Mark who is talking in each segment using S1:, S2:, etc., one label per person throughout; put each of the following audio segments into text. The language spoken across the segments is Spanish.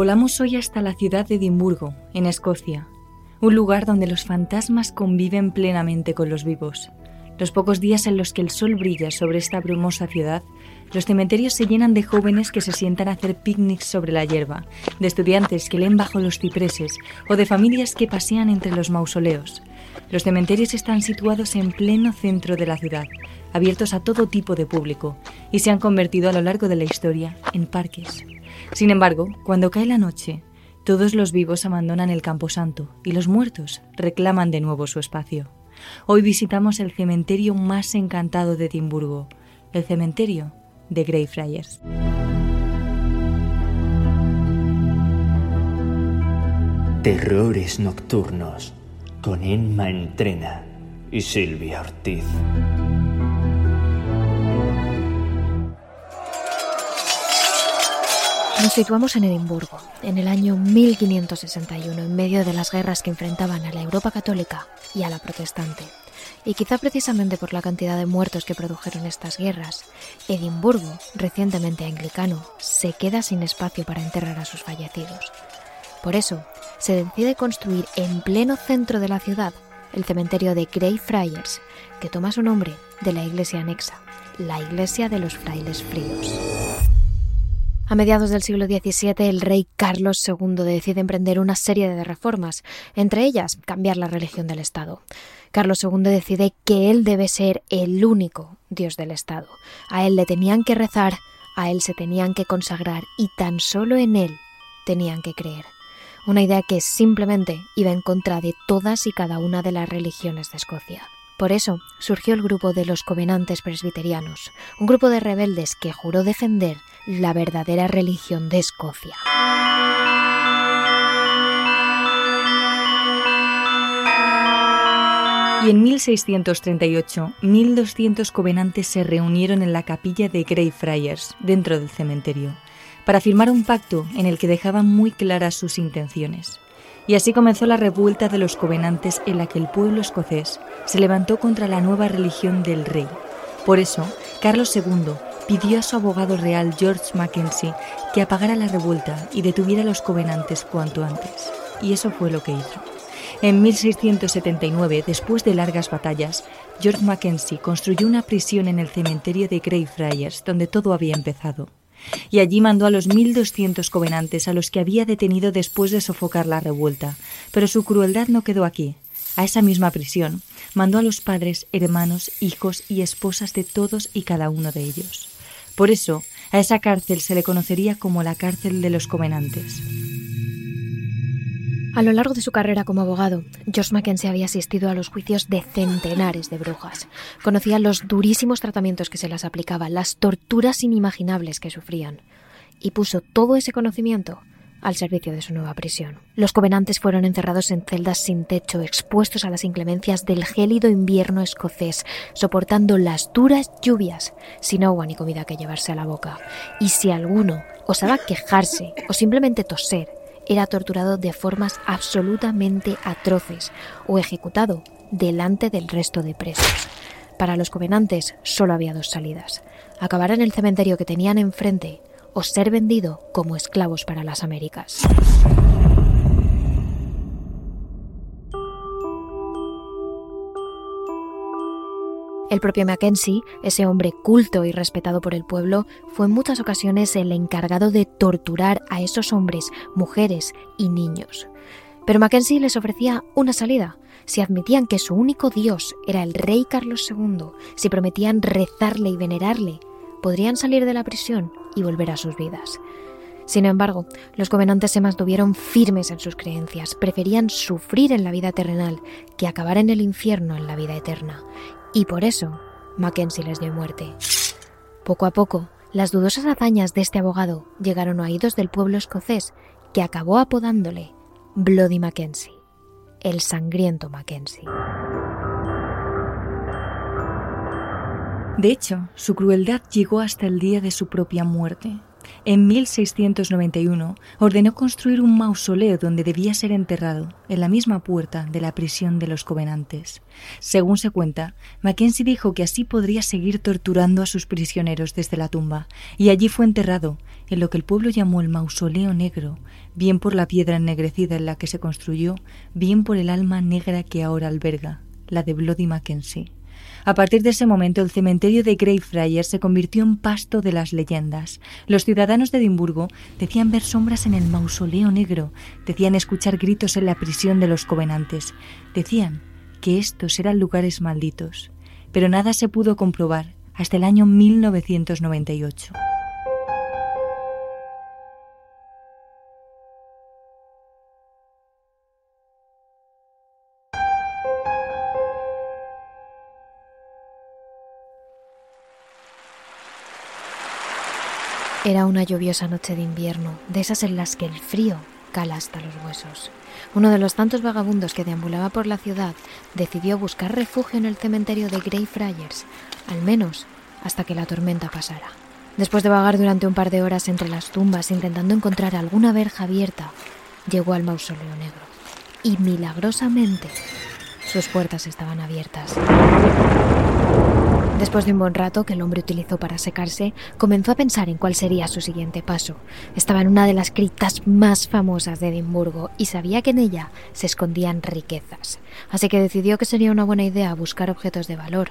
S1: Volamos hoy hasta la ciudad de Edimburgo, en Escocia, un lugar donde los fantasmas conviven plenamente con los vivos. Los pocos días en los que el sol brilla sobre esta brumosa ciudad, los cementerios se llenan de jóvenes que se sientan a hacer picnics sobre la hierba, de estudiantes que leen bajo los cipreses o de familias que pasean entre los mausoleos. Los cementerios están situados en pleno centro de la ciudad, abiertos a todo tipo de público, y se han convertido a lo largo de la historia en parques. Sin embargo, cuando cae la noche, todos los vivos abandonan el camposanto y los muertos reclaman de nuevo su espacio. Hoy visitamos el cementerio más encantado de Edimburgo, el cementerio de Greyfriars.
S2: Terrores nocturnos con Emma Entrena y Silvia Ortiz.
S3: Nos situamos en Edimburgo, en el año 1561, en medio de las guerras que enfrentaban a la Europa católica y a la protestante. Y quizá precisamente por la cantidad de muertos que produjeron estas guerras, Edimburgo, recientemente anglicano, se queda sin espacio para enterrar a sus fallecidos. Por eso, se decide construir en pleno centro de la ciudad el cementerio de Greyfriars, que toma su nombre de la iglesia anexa, la iglesia de los frailes fríos. A mediados del siglo XVII, el rey Carlos II decide emprender una serie de reformas, entre ellas cambiar la religión del Estado. Carlos II decide que él debe ser el único Dios del Estado. A él le tenían que rezar, a él se tenían que consagrar y tan solo en él tenían que creer. Una idea que simplemente iba en contra de todas y cada una de las religiones de Escocia. Por eso surgió el grupo de los Covenantes Presbiterianos, un grupo de rebeldes que juró defender la verdadera religión de Escocia.
S1: Y en 1638, 1.200 covenantes se reunieron en la capilla de Greyfriars, dentro del cementerio, para firmar un pacto en el que dejaban muy claras sus intenciones. Y así comenzó la revuelta de los covenantes en la que el pueblo escocés se levantó contra la nueva religión del rey. Por eso, Carlos II pidió a su abogado real George Mackenzie que apagara la revuelta y detuviera a los covenantes cuanto antes. Y eso fue lo que hizo. En 1679, después de largas batallas, George Mackenzie construyó una prisión en el cementerio de Greyfriars, donde todo había empezado y allí mandó a los 1.200 covenantes a los que había detenido después de sofocar la revuelta. Pero su crueldad no quedó aquí. A esa misma prisión mandó a los padres, hermanos, hijos y esposas de todos y cada uno de ellos. Por eso, a esa cárcel se le conocería como la cárcel de los covenantes.
S3: A lo largo de su carrera como abogado, George Mackenzie había asistido a los juicios de centenares de brujas. Conocía los durísimos tratamientos que se las aplicaban, las torturas inimaginables que sufrían, y puso todo ese conocimiento al servicio de su nueva prisión. Los covenantes fueron encerrados en celdas sin techo, expuestos a las inclemencias del gélido invierno escocés, soportando las duras lluvias, sin agua ni comida que llevarse a la boca. Y si alguno osaba quejarse o simplemente toser, era torturado de formas absolutamente atroces o ejecutado delante del resto de presos. Para los covenantes solo había dos salidas, acabar en el cementerio que tenían enfrente o ser vendido como esclavos para las Américas. El propio Mackenzie, ese hombre culto y respetado por el pueblo, fue en muchas ocasiones el encargado de torturar a esos hombres, mujeres y niños. Pero Mackenzie les ofrecía una salida. Si admitían que su único dios era el rey Carlos II, si prometían rezarle y venerarle, podrían salir de la prisión y volver a sus vidas. Sin embargo, los gobernantes se mantuvieron firmes en sus creencias, preferían sufrir en la vida terrenal que acabar en el infierno en la vida eterna, y por eso Mackenzie les dio muerte. Poco a poco, las dudosas hazañas de este abogado llegaron a oídos del pueblo escocés, que acabó apodándole Bloody Mackenzie, el sangriento Mackenzie.
S1: De hecho, su crueldad llegó hasta el día de su propia muerte, en 1691 ordenó construir un mausoleo donde debía ser enterrado, en la misma puerta de la prisión de los covenantes. Según se cuenta, Mackenzie dijo que así podría seguir torturando a sus prisioneros desde la tumba, y allí fue enterrado, en lo que el pueblo llamó el mausoleo negro, bien por la piedra ennegrecida en la que se construyó, bien por el alma negra que ahora alberga, la de Bloody Mackenzie. A partir de ese momento, el cementerio de Greyfriars se convirtió en pasto de las leyendas. Los ciudadanos de Edimburgo decían ver sombras en el mausoleo negro, decían escuchar gritos en la prisión de los covenantes, decían que estos eran lugares malditos. Pero nada se pudo comprobar hasta el año 1998.
S3: Era una lluviosa noche de invierno, de esas en las que el frío cala hasta los huesos. Uno de los tantos vagabundos que deambulaba por la ciudad decidió buscar refugio en el cementerio de Greyfriars, al menos hasta que la tormenta pasara. Después de vagar durante un par de horas entre las tumbas intentando encontrar alguna verja abierta, llegó al mausoleo negro. Y milagrosamente, sus puertas estaban abiertas. Después de un buen rato que el hombre utilizó para secarse, comenzó a pensar en cuál sería su siguiente paso. Estaba en una de las criptas más famosas de Edimburgo y sabía que en ella se escondían riquezas. Así que decidió que sería una buena idea buscar objetos de valor.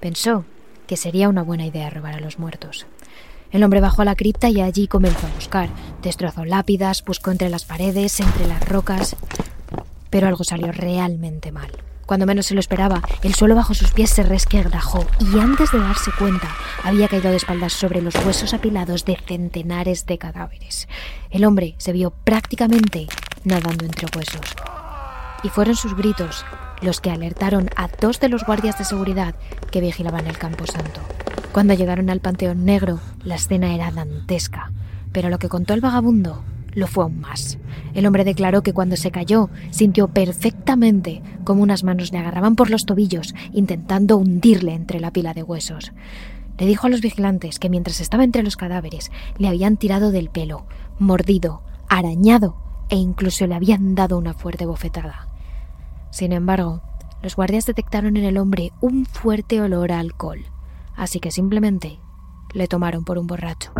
S3: Pensó que sería una buena idea robar a los muertos. El hombre bajó a la cripta y allí comenzó a buscar. Destrozó lápidas, buscó entre las paredes, entre las rocas. Pero algo salió realmente mal. Cuando menos se lo esperaba, el suelo bajo sus pies se resquebrajó y antes de darse cuenta había caído de espaldas sobre los huesos apilados de centenares de cadáveres. El hombre se vio prácticamente nadando entre huesos. Y fueron sus gritos los que alertaron a dos de los guardias de seguridad que vigilaban el campo santo. Cuando llegaron al Panteón Negro, la escena era dantesca, pero lo que contó el vagabundo lo fue aún más. El hombre declaró que cuando se cayó sintió perfectamente como unas manos le agarraban por los tobillos, intentando hundirle entre la pila de huesos. Le dijo a los vigilantes que mientras estaba entre los cadáveres le habían tirado del pelo, mordido, arañado e incluso le habían dado una fuerte bofetada. Sin embargo, los guardias detectaron en el hombre un fuerte olor a alcohol, así que simplemente le tomaron por un borracho.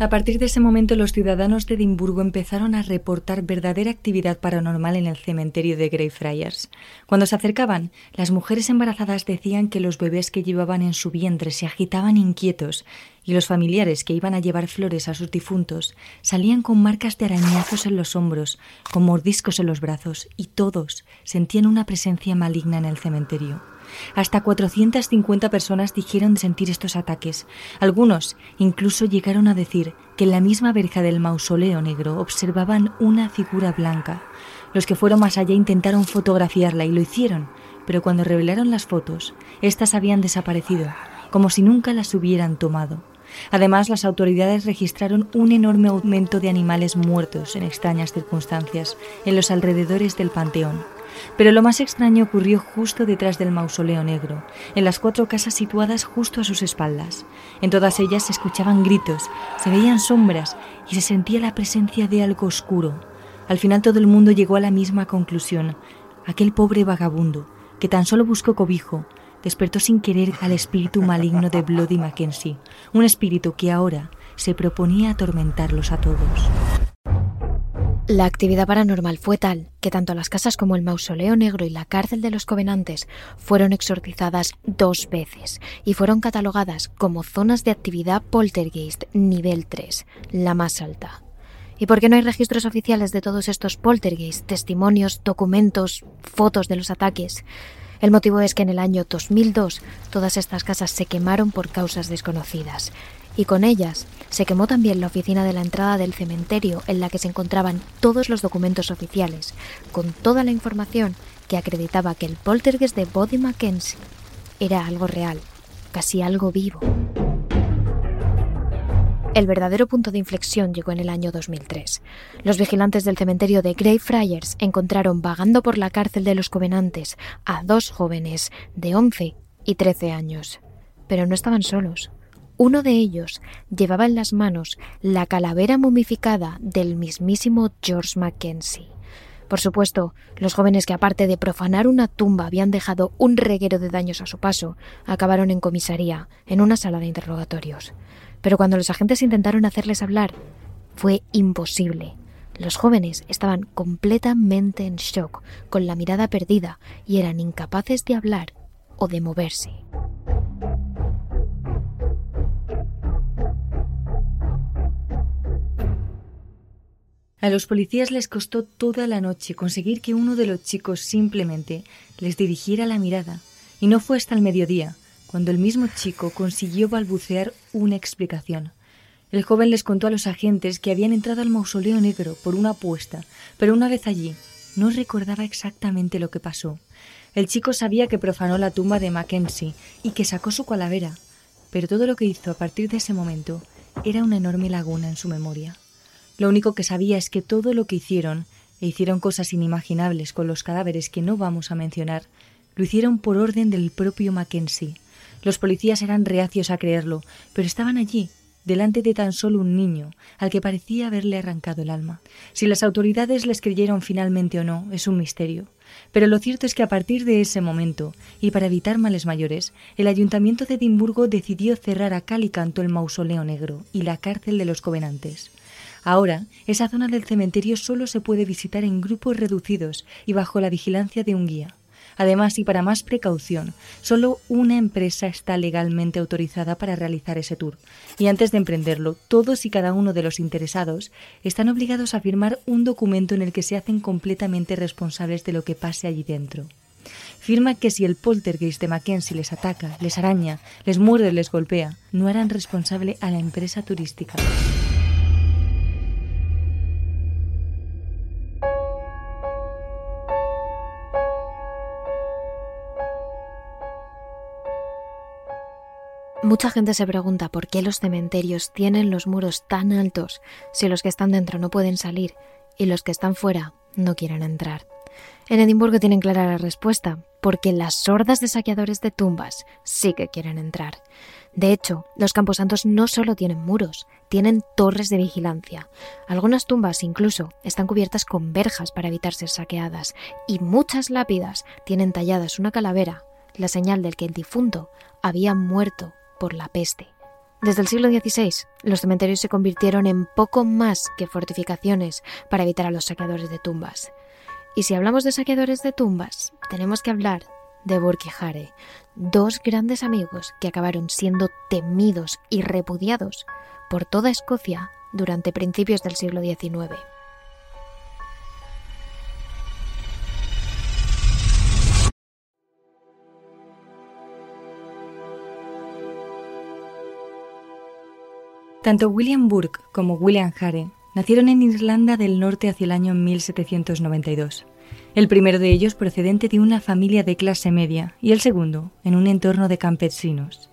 S1: A partir de ese momento los ciudadanos de Edimburgo empezaron a reportar verdadera actividad paranormal en el cementerio de Greyfriars. Cuando se acercaban, las mujeres embarazadas decían que los bebés que llevaban en su vientre se agitaban inquietos y los familiares que iban a llevar flores a sus difuntos salían con marcas de arañazos en los hombros, con mordiscos en los brazos y todos sentían una presencia maligna en el cementerio. Hasta 450 personas dijeron sentir estos ataques. Algunos incluso llegaron a decir que en la misma verja del mausoleo negro observaban una figura blanca. Los que fueron más allá intentaron fotografiarla y lo hicieron, pero cuando revelaron las fotos, éstas habían desaparecido, como si nunca las hubieran tomado. Además, las autoridades registraron un enorme aumento de animales muertos en extrañas circunstancias en los alrededores del panteón. Pero lo más extraño ocurrió justo detrás del mausoleo negro, en las cuatro casas situadas justo a sus espaldas. En todas ellas se escuchaban gritos, se veían sombras y se sentía la presencia de algo oscuro. Al final todo el mundo llegó a la misma conclusión. Aquel pobre vagabundo, que tan solo buscó cobijo, despertó sin querer al espíritu maligno de Bloody Mackenzie, un espíritu que ahora se proponía atormentarlos a todos.
S3: La actividad paranormal fue tal que tanto las casas como el mausoleo negro y la cárcel de los covenantes fueron exorcizadas dos veces y fueron catalogadas como zonas de actividad poltergeist nivel 3, la más alta. ¿Y por qué no hay registros oficiales de todos estos poltergeist, testimonios, documentos, fotos de los ataques? El motivo es que en el año 2002 todas estas casas se quemaron por causas desconocidas y con ellas se quemó también la oficina de la entrada del cementerio en la que se encontraban todos los documentos oficiales, con toda la información que acreditaba que el poltergeist de Body Mackenzie era algo real, casi algo vivo. El verdadero punto de inflexión llegó en el año 2003. Los vigilantes del cementerio de Greyfriars encontraron vagando por la cárcel de los Covenantes a dos jóvenes de 11 y 13 años. Pero no estaban solos. Uno de ellos llevaba en las manos la calavera momificada del mismísimo George Mackenzie. Por supuesto, los jóvenes que aparte de profanar una tumba habían dejado un reguero de daños a su paso, acabaron en comisaría, en una sala de interrogatorios. Pero cuando los agentes intentaron hacerles hablar, fue imposible. Los jóvenes estaban completamente en shock, con la mirada perdida, y eran incapaces de hablar o de moverse.
S1: A los policías les costó toda la noche conseguir que uno de los chicos simplemente les dirigiera la mirada, y no fue hasta el mediodía cuando el mismo chico consiguió balbucear una explicación. El joven les contó a los agentes que habían entrado al mausoleo negro por una apuesta, pero una vez allí no recordaba exactamente lo que pasó. El chico sabía que profanó la tumba de Mackenzie y que sacó su calavera, pero todo lo que hizo a partir de ese momento era una enorme laguna en su memoria. Lo único que sabía es que todo lo que hicieron, e hicieron cosas inimaginables con los cadáveres que no vamos a mencionar, lo hicieron por orden del propio Mackenzie. Los policías eran reacios a creerlo, pero estaban allí, delante de tan solo un niño, al que parecía haberle arrancado el alma. Si las autoridades les creyeron finalmente o no, es un misterio. Pero lo cierto es que a partir de ese momento, y para evitar males mayores, el ayuntamiento de Edimburgo decidió cerrar a cal y canto el mausoleo negro y la cárcel de los covenantes. Ahora, esa zona del cementerio solo se puede visitar en grupos reducidos y bajo la vigilancia de un guía. Además, y para más precaución, solo una empresa está legalmente autorizada para realizar ese tour. Y antes de emprenderlo, todos y cada uno de los interesados están obligados a firmar un documento en el que se hacen completamente responsables de lo que pase allí dentro. Firma que si el poltergeist de Mackenzie les ataca, les araña, les muerde, les golpea, no harán responsable a la empresa turística.
S3: Mucha gente se pregunta por qué los cementerios tienen los muros tan altos si los que están dentro no pueden salir y los que están fuera no quieren entrar. En Edimburgo tienen clara la respuesta, porque las sordas de saqueadores de tumbas sí que quieren entrar. De hecho, los camposantos no solo tienen muros, tienen torres de vigilancia. Algunas tumbas incluso están cubiertas con verjas para evitar ser saqueadas y muchas lápidas tienen talladas una calavera, la señal del que el difunto había muerto la peste. Desde el siglo XVI, los cementerios se convirtieron en poco más que fortificaciones para evitar a los saqueadores de tumbas. Y si hablamos de saqueadores de tumbas, tenemos que hablar de Hare, dos grandes amigos que acabaron siendo temidos y repudiados por toda Escocia durante principios del siglo XIX.
S1: Tanto William Burke como William Hare nacieron en Irlanda del Norte hacia el año 1792. El primero de ellos procedente de una familia de clase media y el segundo en un entorno de campesinos.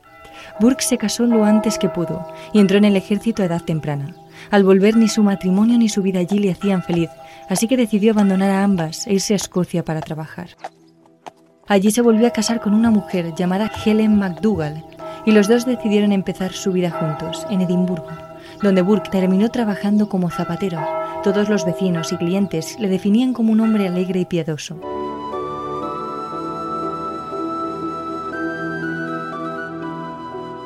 S1: Burke se casó lo antes que pudo y entró en el ejército a edad temprana. Al volver ni su matrimonio ni su vida allí le hacían feliz, así que decidió abandonar a ambas e irse a Escocia para trabajar. Allí se volvió a casar con una mujer llamada Helen McDougall, y los dos decidieron empezar su vida juntos, en Edimburgo, donde Burke terminó trabajando como zapatero. Todos los vecinos y clientes le definían como un hombre alegre y piadoso.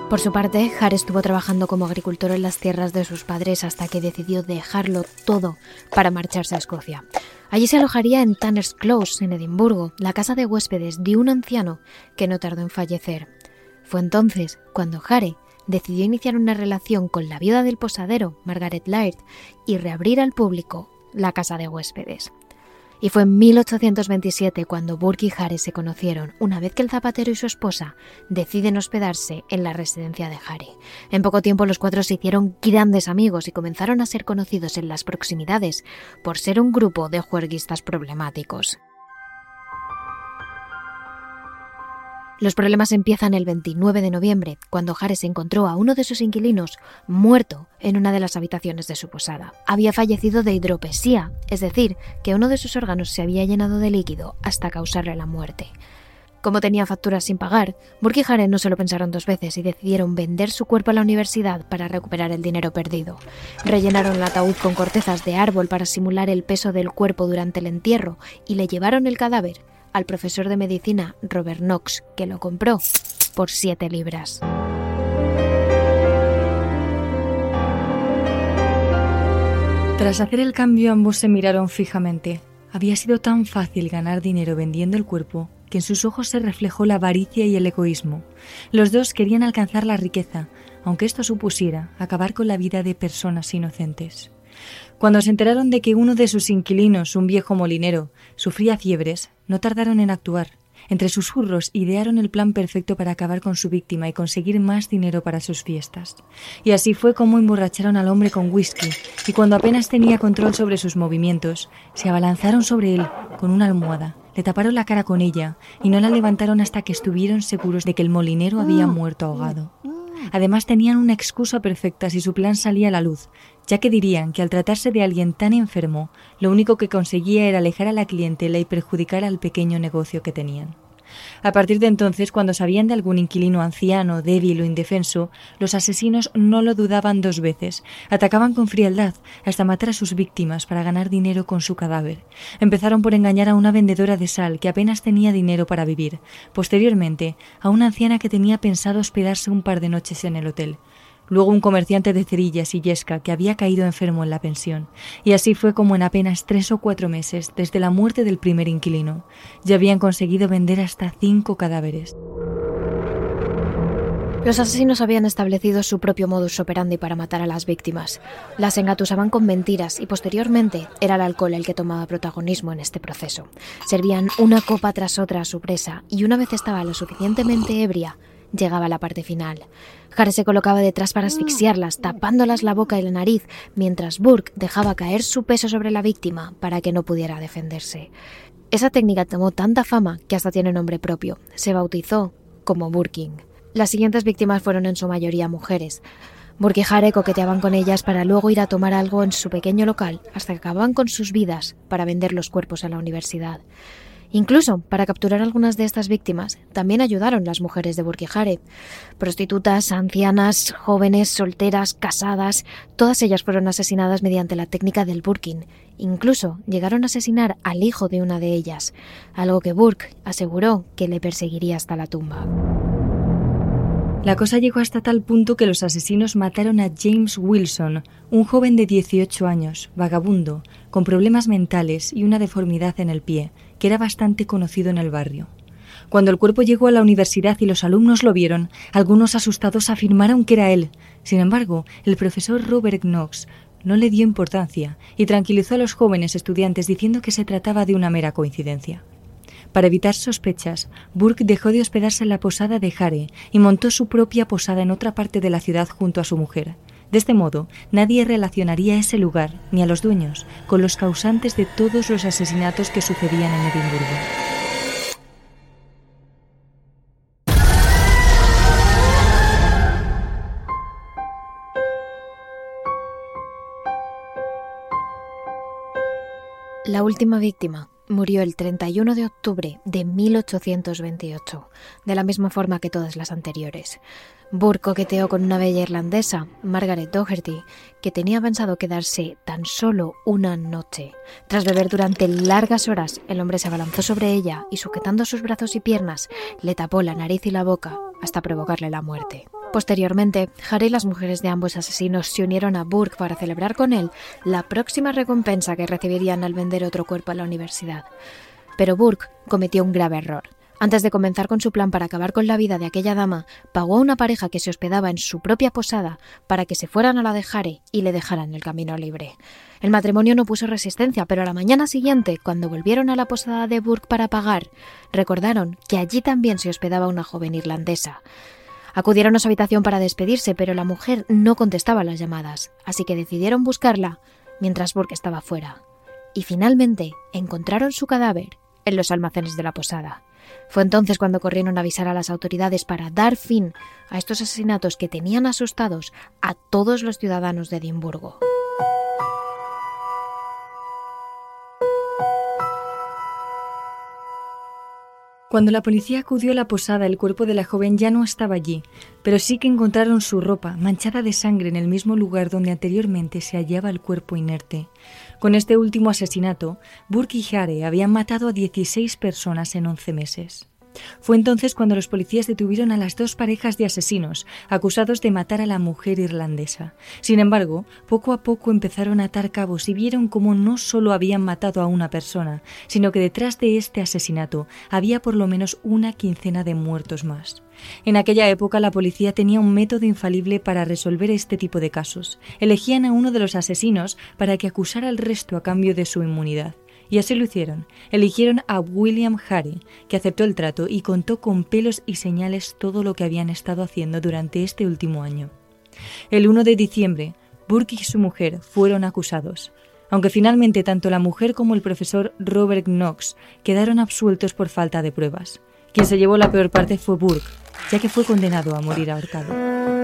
S3: Por su parte, Hare estuvo trabajando como agricultor en las tierras de sus padres hasta que decidió dejarlo todo para marcharse a Escocia. Allí se alojaría en Tanner's Close, en Edimburgo, la casa de huéspedes de un anciano que no tardó en fallecer. Fue entonces cuando Hare decidió iniciar una relación con la viuda del posadero, Margaret Laird, y reabrir al público la casa de huéspedes. Y fue en 1827 cuando Burke y Hare se conocieron, una vez que el zapatero y su esposa deciden hospedarse en la residencia de Hare. En poco tiempo los cuatro se hicieron grandes amigos y comenzaron a ser conocidos en las proximidades por ser un grupo de juerguistas problemáticos. Los problemas empiezan el 29 de noviembre, cuando Jares encontró a uno de sus inquilinos muerto en una de las habitaciones de su posada. Había fallecido de hidropesía, es decir, que uno de sus órganos se había llenado de líquido hasta causarle la muerte. Como tenía facturas sin pagar, Burke y Jared no se lo pensaron dos veces y decidieron vender su cuerpo a la universidad para recuperar el dinero perdido. Rellenaron el ataúd con cortezas de árbol para simular el peso del cuerpo durante el entierro y le llevaron el cadáver al profesor de medicina Robert Knox, que lo compró por 7 libras.
S1: Tras hacer el cambio ambos se miraron fijamente. Había sido tan fácil ganar dinero vendiendo el cuerpo que en sus ojos se reflejó la avaricia y el egoísmo. Los dos querían alcanzar la riqueza, aunque esto supusiera acabar con la vida de personas inocentes. Cuando se enteraron de que uno de sus inquilinos, un viejo molinero, sufría fiebres, no tardaron en actuar. Entre susurros idearon el plan perfecto para acabar con su víctima y conseguir más dinero para sus fiestas. Y así fue como emborracharon al hombre con whisky, y cuando apenas tenía control sobre sus movimientos, se abalanzaron sobre él con una almohada, le taparon la cara con ella y no la levantaron hasta que estuvieron seguros de que el molinero había muerto ahogado. Además tenían una excusa perfecta si su plan salía a la luz, ya que dirían que al tratarse de alguien tan enfermo, lo único que conseguía era alejar a la clientela y perjudicar al pequeño negocio que tenían. A partir de entonces, cuando sabían de algún inquilino anciano, débil o indefenso, los asesinos no lo dudaban dos veces. Atacaban con frialdad hasta matar a sus víctimas para ganar dinero con su cadáver. Empezaron por engañar a una vendedora de sal que apenas tenía dinero para vivir. Posteriormente, a una anciana que tenía pensado hospedarse un par de noches en el hotel luego un comerciante de cerillas y yesca que había caído enfermo en la pensión, y así fue como en apenas tres o cuatro meses, desde la muerte del primer inquilino, ya habían conseguido vender hasta cinco cadáveres.
S3: Los asesinos habían establecido su propio modus operandi para matar a las víctimas. Las engatusaban con mentiras y posteriormente era el alcohol el que tomaba protagonismo en este proceso. Servían una copa tras otra a su presa y una vez estaba lo suficientemente ebria, llegaba la parte final. Harry se colocaba detrás para asfixiarlas, tapándolas la boca y la nariz, mientras Burke dejaba caer su peso sobre la víctima para que no pudiera defenderse. Esa técnica tomó tanta fama que hasta tiene nombre propio. Se bautizó como Burking. Las siguientes víctimas fueron en su mayoría mujeres. Burke y Harry coqueteaban con ellas para luego ir a tomar algo en su pequeño local hasta que acababan con sus vidas para vender los cuerpos a la universidad. Incluso para capturar algunas de estas víctimas también ayudaron las mujeres de Burkijare. Prostitutas, ancianas, jóvenes, solteras, casadas, todas ellas fueron asesinadas mediante la técnica del Burkin. Incluso llegaron a asesinar al hijo de una de ellas, algo que Burke aseguró que le perseguiría hasta la tumba.
S1: La cosa llegó hasta tal punto que los asesinos mataron a James Wilson, un joven de 18 años, vagabundo, con problemas mentales y una deformidad en el pie, que era bastante conocido en el barrio. Cuando el cuerpo llegó a la universidad y los alumnos lo vieron, algunos asustados afirmaron que era él. Sin embargo, el profesor Robert Knox no le dio importancia y tranquilizó a los jóvenes estudiantes diciendo que se trataba de una mera coincidencia. Para evitar sospechas, Burke dejó de hospedarse en la posada de Hare y montó su propia posada en otra parte de la ciudad junto a su mujer. De este modo, nadie relacionaría ese lugar, ni a los dueños, con los causantes de todos los asesinatos que sucedían en Edimburgo.
S3: La última víctima murió el 31 de octubre de 1828, de la misma forma que todas las anteriores. Burke coqueteó con una bella irlandesa, Margaret Doherty, que tenía pensado quedarse tan solo una noche. Tras beber durante largas horas, el hombre se abalanzó sobre ella y sujetando sus brazos y piernas, le tapó la nariz y la boca hasta provocarle la muerte. Posteriormente, Harry y las mujeres de ambos asesinos se unieron a Burke para celebrar con él la próxima recompensa que recibirían al vender otro cuerpo a la universidad. Pero Burke cometió un grave error. Antes de comenzar con su plan para acabar con la vida de aquella dama, pagó a una pareja que se hospedaba en su propia posada para que se fueran a la de Harry y le dejaran el camino libre. El matrimonio no puso resistencia, pero a la mañana siguiente, cuando volvieron a la posada de Burke para pagar, recordaron que allí también se hospedaba una joven irlandesa. Acudieron a su habitación para despedirse, pero la mujer no contestaba las llamadas, así que decidieron buscarla mientras Burke estaba fuera. Y finalmente encontraron su cadáver en los almacenes de la posada. Fue entonces cuando corrieron a avisar a las autoridades para dar fin a estos asesinatos que tenían asustados a todos los ciudadanos de Edimburgo.
S1: Cuando la policía acudió a la posada, el cuerpo de la joven ya no estaba allí, pero sí que encontraron su ropa manchada de sangre en el mismo lugar donde anteriormente se hallaba el cuerpo inerte. Con este último asesinato, Burke y Hare habían matado a 16 personas en 11 meses. Fue entonces cuando los policías detuvieron a las dos parejas de asesinos, acusados de matar a la mujer irlandesa. Sin embargo, poco a poco empezaron a atar cabos y vieron cómo no solo habían matado a una persona, sino que detrás de este asesinato había por lo menos una quincena de muertos más. En aquella época la policía tenía un método infalible para resolver este tipo de casos. Elegían a uno de los asesinos para que acusara al resto a cambio de su inmunidad. Y así lo hicieron. Eligieron a William Harry, que aceptó el trato y contó con pelos y señales todo lo que habían estado haciendo durante este último año. El 1 de diciembre, Burke y su mujer fueron acusados, aunque finalmente tanto la mujer como el profesor Robert Knox quedaron absueltos por falta de pruebas. Quien se llevó la peor parte fue Burke, ya que fue condenado a morir ahorcado.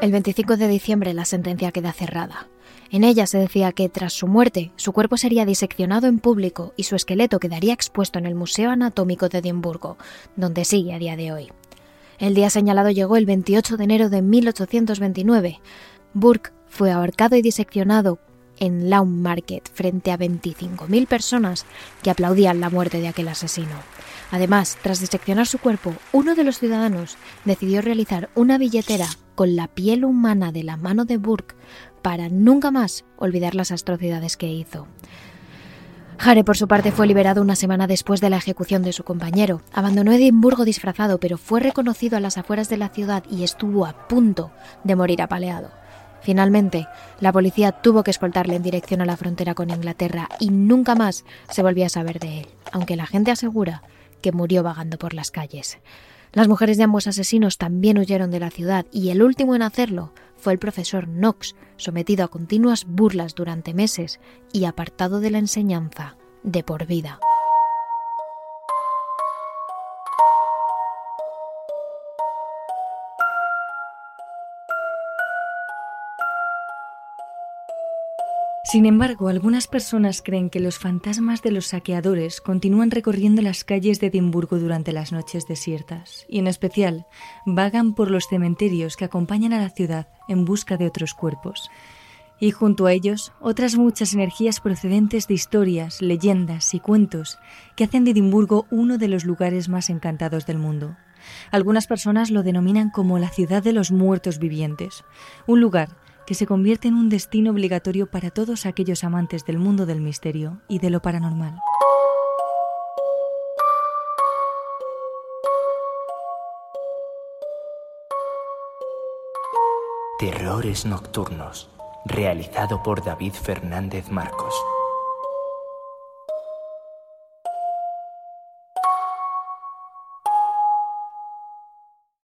S3: El 25 de diciembre la sentencia queda cerrada. En ella se decía que tras su muerte su cuerpo sería diseccionado en público y su esqueleto quedaría expuesto en el Museo Anatómico de Edimburgo, donde sigue a día de hoy. El día señalado llegó el 28 de enero de 1829. Burke fue ahorcado y diseccionado en Lawn Market frente a 25.000 personas que aplaudían la muerte de aquel asesino. Además, tras diseccionar su cuerpo, uno de los ciudadanos decidió realizar una billetera con la piel humana de la mano de Burke para nunca más olvidar las atrocidades que hizo. Hare, por su parte, fue liberado una semana después de la ejecución de su compañero. Abandonó Edimburgo disfrazado, pero fue reconocido a las afueras de la ciudad y estuvo a punto de morir apaleado. Finalmente, la policía tuvo que escoltarle en dirección a la frontera con Inglaterra y nunca más se volvió a saber de él, aunque la gente asegura que murió vagando por las calles. Las mujeres de ambos asesinos también huyeron de la ciudad y el último en hacerlo fue el profesor Knox, sometido a continuas burlas durante meses y apartado de la enseñanza de por vida.
S1: Sin embargo, algunas personas creen que los fantasmas de los saqueadores continúan recorriendo las calles de Edimburgo durante las noches desiertas, y en especial vagan por los cementerios que acompañan a la ciudad en busca de otros cuerpos. Y junto a ellos, otras muchas energías procedentes de historias, leyendas y cuentos que hacen de Edimburgo uno de los lugares más encantados del mundo. Algunas personas lo denominan como la ciudad de los muertos vivientes, un lugar que se convierte en un destino obligatorio para todos aquellos amantes del mundo del misterio y de lo paranormal.
S2: Terrores Nocturnos, realizado por David Fernández Marcos.